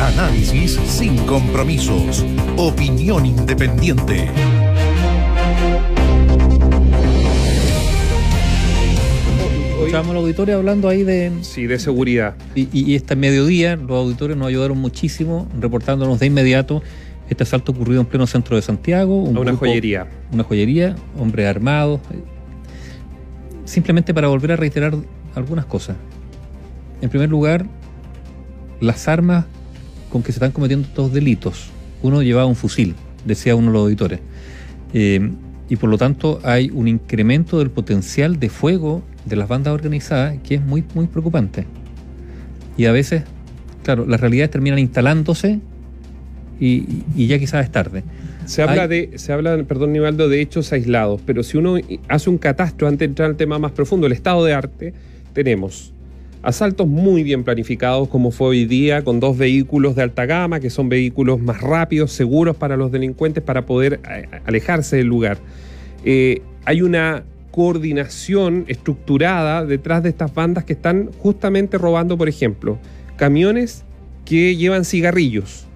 Análisis sin compromisos. Opinión independiente. Estábamos los auditores hablando ahí de... Sí, de seguridad. Y, y, este mediodía los auditores nos ayudaron muchísimo reportándonos de inmediato este asalto ocurrido en pleno centro de Santiago. Un una joyería. Una joyería, hombres armados. Simplemente para volver a reiterar algunas cosas. En primer lugar, las armas con que se están cometiendo estos delitos. Uno llevaba un fusil, decía uno de los auditores. Eh, y por lo tanto hay un incremento del potencial de fuego de las bandas organizadas que es muy, muy preocupante. Y a veces, claro, las realidades terminan instalándose y, ya quizás es tarde. Se habla de, se habla, perdón, Nivaldo, de hechos aislados, pero si uno hace un catastro antes de entrar al tema más profundo, el estado de arte, tenemos asaltos muy bien planificados, como fue hoy día, con dos vehículos de alta gama, que son vehículos más rápidos, seguros para los delincuentes, para poder eh, alejarse del lugar. Eh, hay una coordinación estructurada detrás de estas bandas que están justamente robando, por ejemplo, camiones que llevan cigarrillos,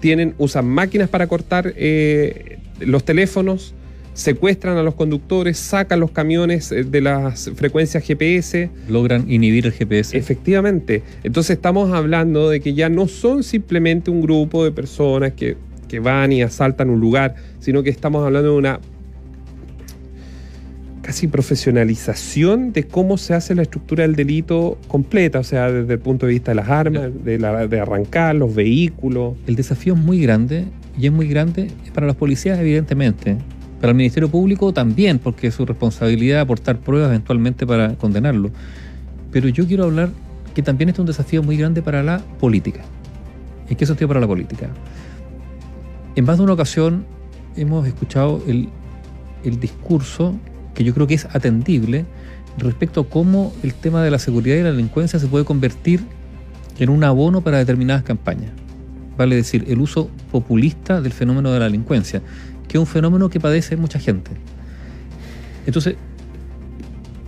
tienen, usan máquinas para cortar eh, los teléfonos, secuestran a los conductores, sacan los camiones eh, de las frecuencias GPS. Logran inhibir el GPS. Efectivamente. Entonces estamos hablando de que ya no son simplemente un grupo de personas que, que van y asaltan un lugar, sino que estamos hablando de una casi profesionalización de cómo se hace la estructura del delito completa, o sea, desde el punto de vista de las armas, de, la, de arrancar, los vehículos. El desafío es muy grande y es muy grande para las policías, evidentemente. Para el Ministerio Público también, porque es su responsabilidad aportar pruebas eventualmente para condenarlo. Pero yo quiero hablar que también es un desafío muy grande para la política. ¿En qué sentido para la política? En más de una ocasión hemos escuchado el, el discurso que yo creo que es atendible respecto a cómo el tema de la seguridad y la delincuencia se puede convertir en un abono para determinadas campañas. Vale decir, el uso populista del fenómeno de la delincuencia, que es un fenómeno que padece mucha gente. Entonces,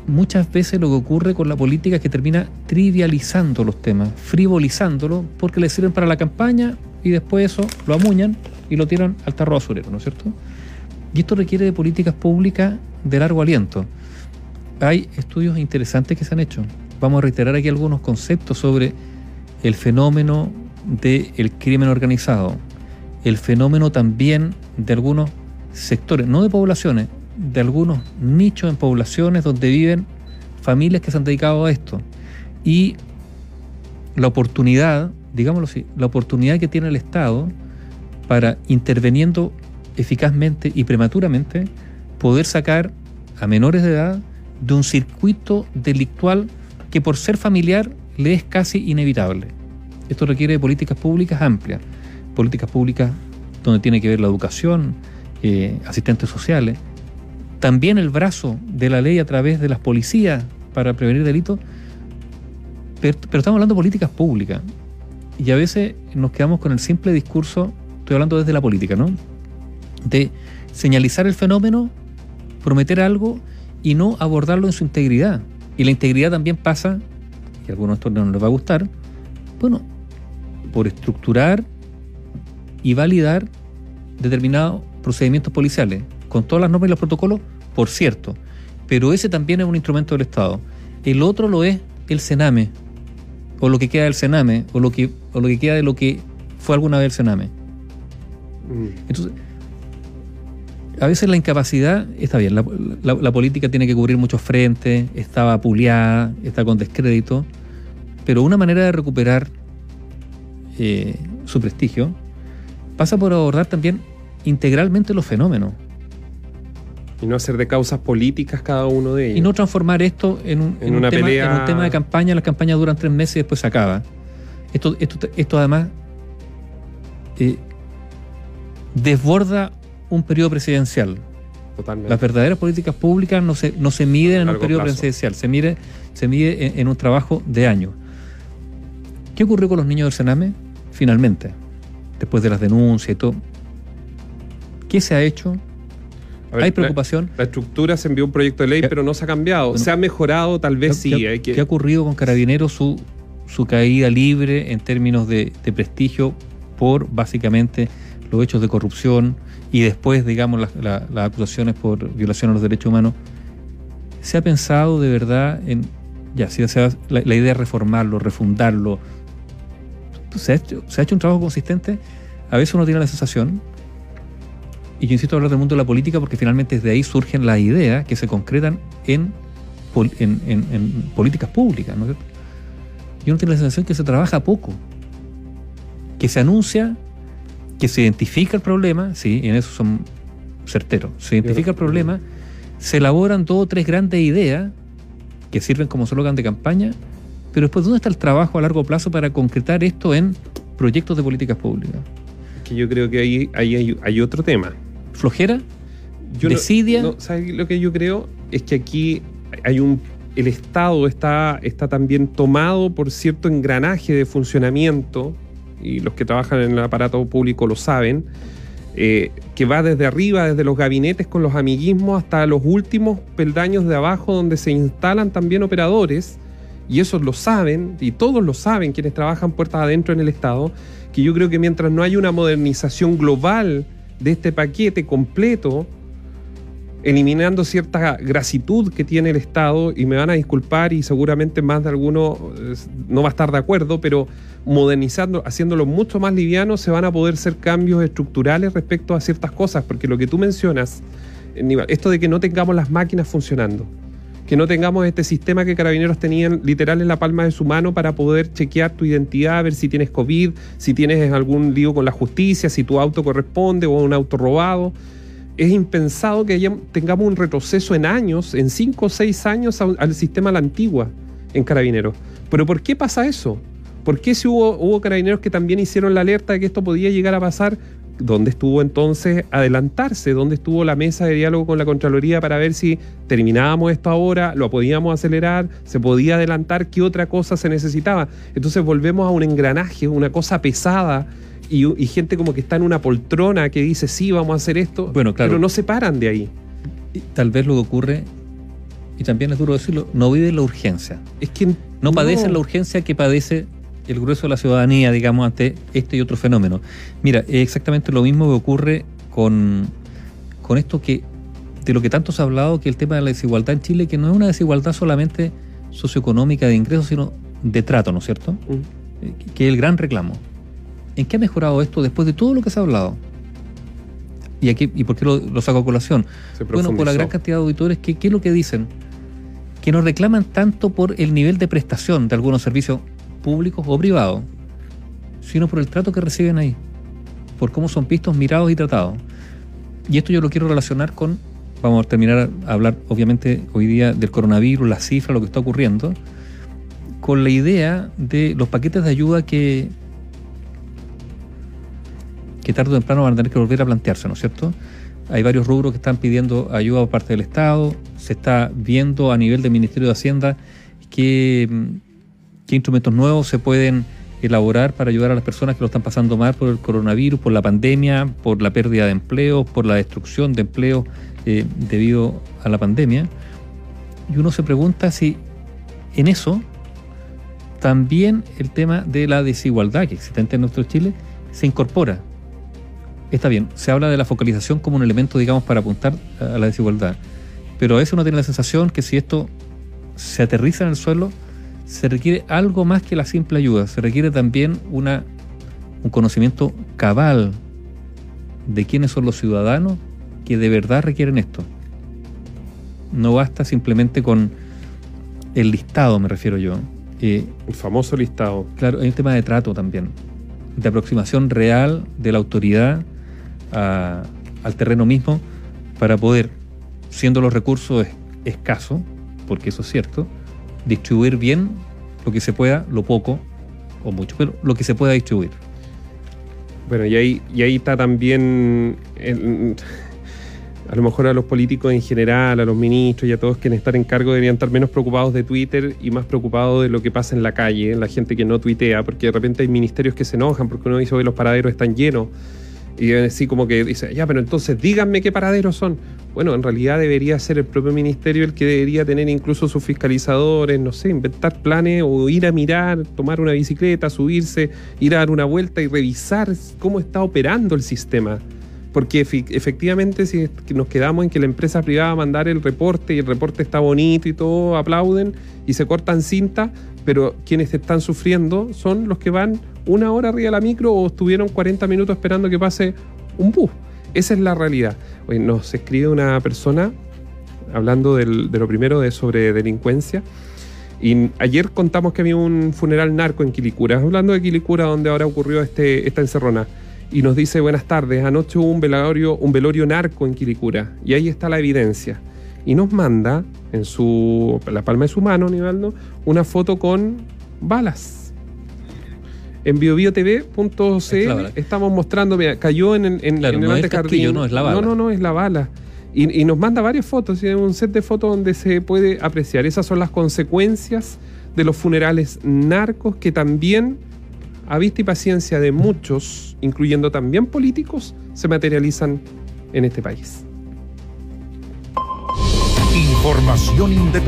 muchas veces lo que ocurre con la política es que termina trivializando los temas, frivolizándolo, porque le sirven para la campaña y después eso lo amuñan y lo tiran al tarro basurero, ¿no es cierto? Y esto requiere de políticas públicas de largo aliento. Hay estudios interesantes que se han hecho. Vamos a reiterar aquí algunos conceptos sobre el fenómeno del crimen organizado, el fenómeno también de algunos sectores, no de poblaciones, de algunos nichos en poblaciones donde viven familias que se han dedicado a esto. Y la oportunidad, digámoslo así, la oportunidad que tiene el Estado para interveniendo eficazmente y prematuramente poder sacar a menores de edad de un circuito delictual que por ser familiar le es casi inevitable. Esto requiere políticas públicas amplias, políticas públicas donde tiene que ver la educación, eh, asistentes sociales, también el brazo de la ley a través de las policías para prevenir delitos, pero, estamos hablando de políticas públicas y a veces nos quedamos con el simple discurso, estoy hablando desde la política, ¿no? De señalizar el fenómeno prometer algo y no abordarlo en su integridad. Y la integridad también pasa, y a algunos esto no les va a gustar, bueno, por estructurar y validar determinados procedimientos policiales, con todas las normas y los protocolos, por cierto. Pero ese también es un instrumento del Estado. El otro lo es el Sename, o lo que queda del Sename, o lo que, o lo que queda de lo que fue alguna vez el Sename. Mm. Entonces, a veces la incapacidad está bien, la, política tiene que cubrir muchos frentes, está vapuleada, está con descrédito, pero una manera de recuperar eh, su prestigio pasa por abordar también integralmente los fenómenos. Y no hacer de causas políticas cada uno de ellos. Y no transformar esto en un, tema, en un tema de campaña, las campañas duran tres meses y después se acaba. Esto, esto, esto además eh, desborda un periodo presidencial. Totalmente. Las verdaderas políticas públicas no se, no se miden en un periodo presidencial, se mide, se mide en, un trabajo de años. ¿Qué ocurrió con los niños del Sename? Finalmente, después de las denuncias y todo. ¿Qué se ha hecho? ¿Hay preocupación? La, estructura se envió un proyecto de ley, pero no se ha cambiado. se ha mejorado, tal vez sí. ¿qué, ha ocurrido con Carabineros? Su, su caída libre en términos de, de prestigio por básicamente los hechos de corrupción y después, digamos, las, la- las acusaciones por violación a los derechos humanos, ¿se ha pensado de verdad en, ya, si se ha- la, la idea de reformarlo, refundarlo? ¿Se ha, hecho, ¿Se ha hecho un trabajo consistente? A veces uno tiene la sensación, y yo insisto en hablar del mundo de la política porque finalmente desde ahí surgen las ideas que se concretan en, en, en- en políticas públicas, ¿no? Y uno tiene la sensación que se trabaja poco, que se anuncia, que se identifica el problema, sí, y en eso son certeros, se identifica el problema, se elaboran dos o tres grandes ideas que sirven como slogan de campaña, pero después, ¿dónde está el trabajo a largo plazo para concretar esto en proyectos de políticas públicas? Que yo creo que ahí, ahí hay, hay otro tema. ¿Flojera? Yo ¿Desidia? No, ¿Sabes lo que yo creo? Es que aquí hay un. El Estado está, está también tomado por cierto engranaje de funcionamiento, y los que trabajan en el aparato público lo saben, eh, que va desde arriba, desde los gabinetes con los amiguismos, hasta los últimos peldaños de abajo, donde se instalan también operadores, y esos lo saben, y todos lo saben, quienes trabajan puertas adentro en el Estado, que yo creo que mientras no haya una modernización global de este paquete completo, eliminando cierta grasitud que tiene el Estado, y me van a disculpar y seguramente más de alguno eh, no va a estar de acuerdo, pero modernizando, haciéndolo mucho más liviano, se van a poder hacer cambios estructurales respecto a ciertas cosas, porque lo que tú mencionas, esto de que no tengamos las máquinas funcionando, que no tengamos este sistema que carabineros tenían literal en la palma de su mano para poder chequear tu identidad, ver si tienes COVID, si tienes algún lío con la justicia, si tu auto corresponde o un auto robado. Es impensado que tengamos un retroceso en años, en 5 o 6 años al sistema la antigua en carabineros. Pero ¿por qué pasa eso? ¿Por qué si hubo, hubo carabineros que también hicieron la alerta de que esto podía llegar a pasar? ¿Dónde estuvo entonces adelantarse? ¿Dónde estuvo la mesa de diálogo con la Contraloría para ver si terminábamos esto ahora, lo podíamos acelerar, se podía adelantar, qué otra cosa se necesitaba? Entonces volvemos a un engranaje, una cosa pesada y, y gente como que está en una poltrona que dice, sí, vamos a hacer esto, Bueno, claro. pero no se paran de ahí. Y Tal vez lo que ocurre, y también es duro decirlo, no vive la urgencia. Es que No padecen la urgencia que padece el grueso de la ciudadanía, digamos, ante este y otro fenómeno. Mira, es exactamente lo mismo que ocurre con, con esto que, de lo que tanto se ha hablado, que el tema de la desigualdad en Chile, que no es una desigualdad solamente socioeconómica de ingresos, sino de trato, ¿no es cierto? Mm. Eh, que- es el gran reclamo. ¿En qué ha mejorado esto después de todo lo que se ha hablado? ¿Y, aquí, y por qué lo, lo saco a colación? Bueno, por la gran cantidad de auditores, que, ¿qué es lo que dicen? Que nos reclaman tanto por el nivel de prestación de algunos servicios públicos o privados, sino por el trato que reciben ahí, por cómo son vistos, mirados y tratados. Y esto yo lo quiero relacionar con, vamos a terminar a hablar obviamente hoy día del coronavirus, las cifras, lo que está ocurriendo, con la idea de los paquetes de ayuda que, que tarde o temprano van a tener que volver a plantearse, ¿no es cierto? Hay varios rubros que están pidiendo ayuda por parte del Estado, se está viendo a nivel del Ministerio de Hacienda qué, mm, qué instrumentos nuevos se pueden elaborar para ayudar a las personas que lo están pasando mal por el coronavirus, por la pandemia, por la pérdida de empleo, por la destrucción de empleo eh, debido a la pandemia. Y uno se pregunta si en eso también el tema de la desigualdad que existe en nuestro Chile se incorpora. Está bien, se habla de la focalización como un elemento, digamos, para apuntar a la desigualdad. Pero a veces uno tiene la sensación que si esto se aterriza en el suelo, se requiere algo más que la simple ayuda. Se requiere también una, un conocimiento cabal de quiénes son los ciudadanos que de verdad requieren esto. No basta simplemente con el listado, me refiero yo. Eh, El famoso listado. Claro, hay un tema de trato también, de aproximación real de la autoridad a- al terreno mismo para poder, siendo los recursos es- escasos, porque eso es cierto, distribuir bien lo que se pueda, lo poco o mucho, pero lo que se pueda distribuir. Bueno, y ahí, y ahí está también, a lo mejor a los políticos en general, a los ministros y a todos quienes están en cargo deberían estar menos preocupados de Twitter y más preocupados de lo que pasa en la calle, la gente que no tuitea, porque de repente hay ministerios que se enojan porque uno dice que los paraderos están llenos. Y así como que dice, ya, pero entonces díganme qué paraderos son. Bueno, en realidad debería ser el propio ministerio el que debería tener incluso sus fiscalizadores, no sé, inventar planes o ir a mirar, tomar una bicicleta, subirse, ir a dar una vuelta y revisar cómo está operando el sistema. Porque efectivamente si nos quedamos en que la empresa privada va a mandar el reporte y el reporte está bonito y todo, aplauden y se cortan cinta, pero quienes están sufriendo son los que van una hora arriba de la micro o estuvieron 40 minutos esperando que pase un bus. Esa es la realidad. Hoy nos escribe una persona hablando de lo primero de sobre delincuencia. Y ayer contamos que había un funeral narco en Quilicura, hablando de Quilicura, donde ahora ocurrió este, esta encerrona. Y nos dice, buenas tardes, anoche hubo un velorio, un velorio narco en Quilicura. Y ahí está la evidencia. Y nos manda en su, la palma de su mano, Nivaldo, una foto con balas en biobiotv.cl estamos mostrando, mira, cayó en, en, el no No, es la bala. No, no, no, es la bala. Y, nos manda varias fotos, un set de fotos donde se puede apreciar. Esas son las consecuencias de los funerales narcos que también, a vista y paciencia de muchos, incluyendo también políticos, se materializan en este país. Información independiente.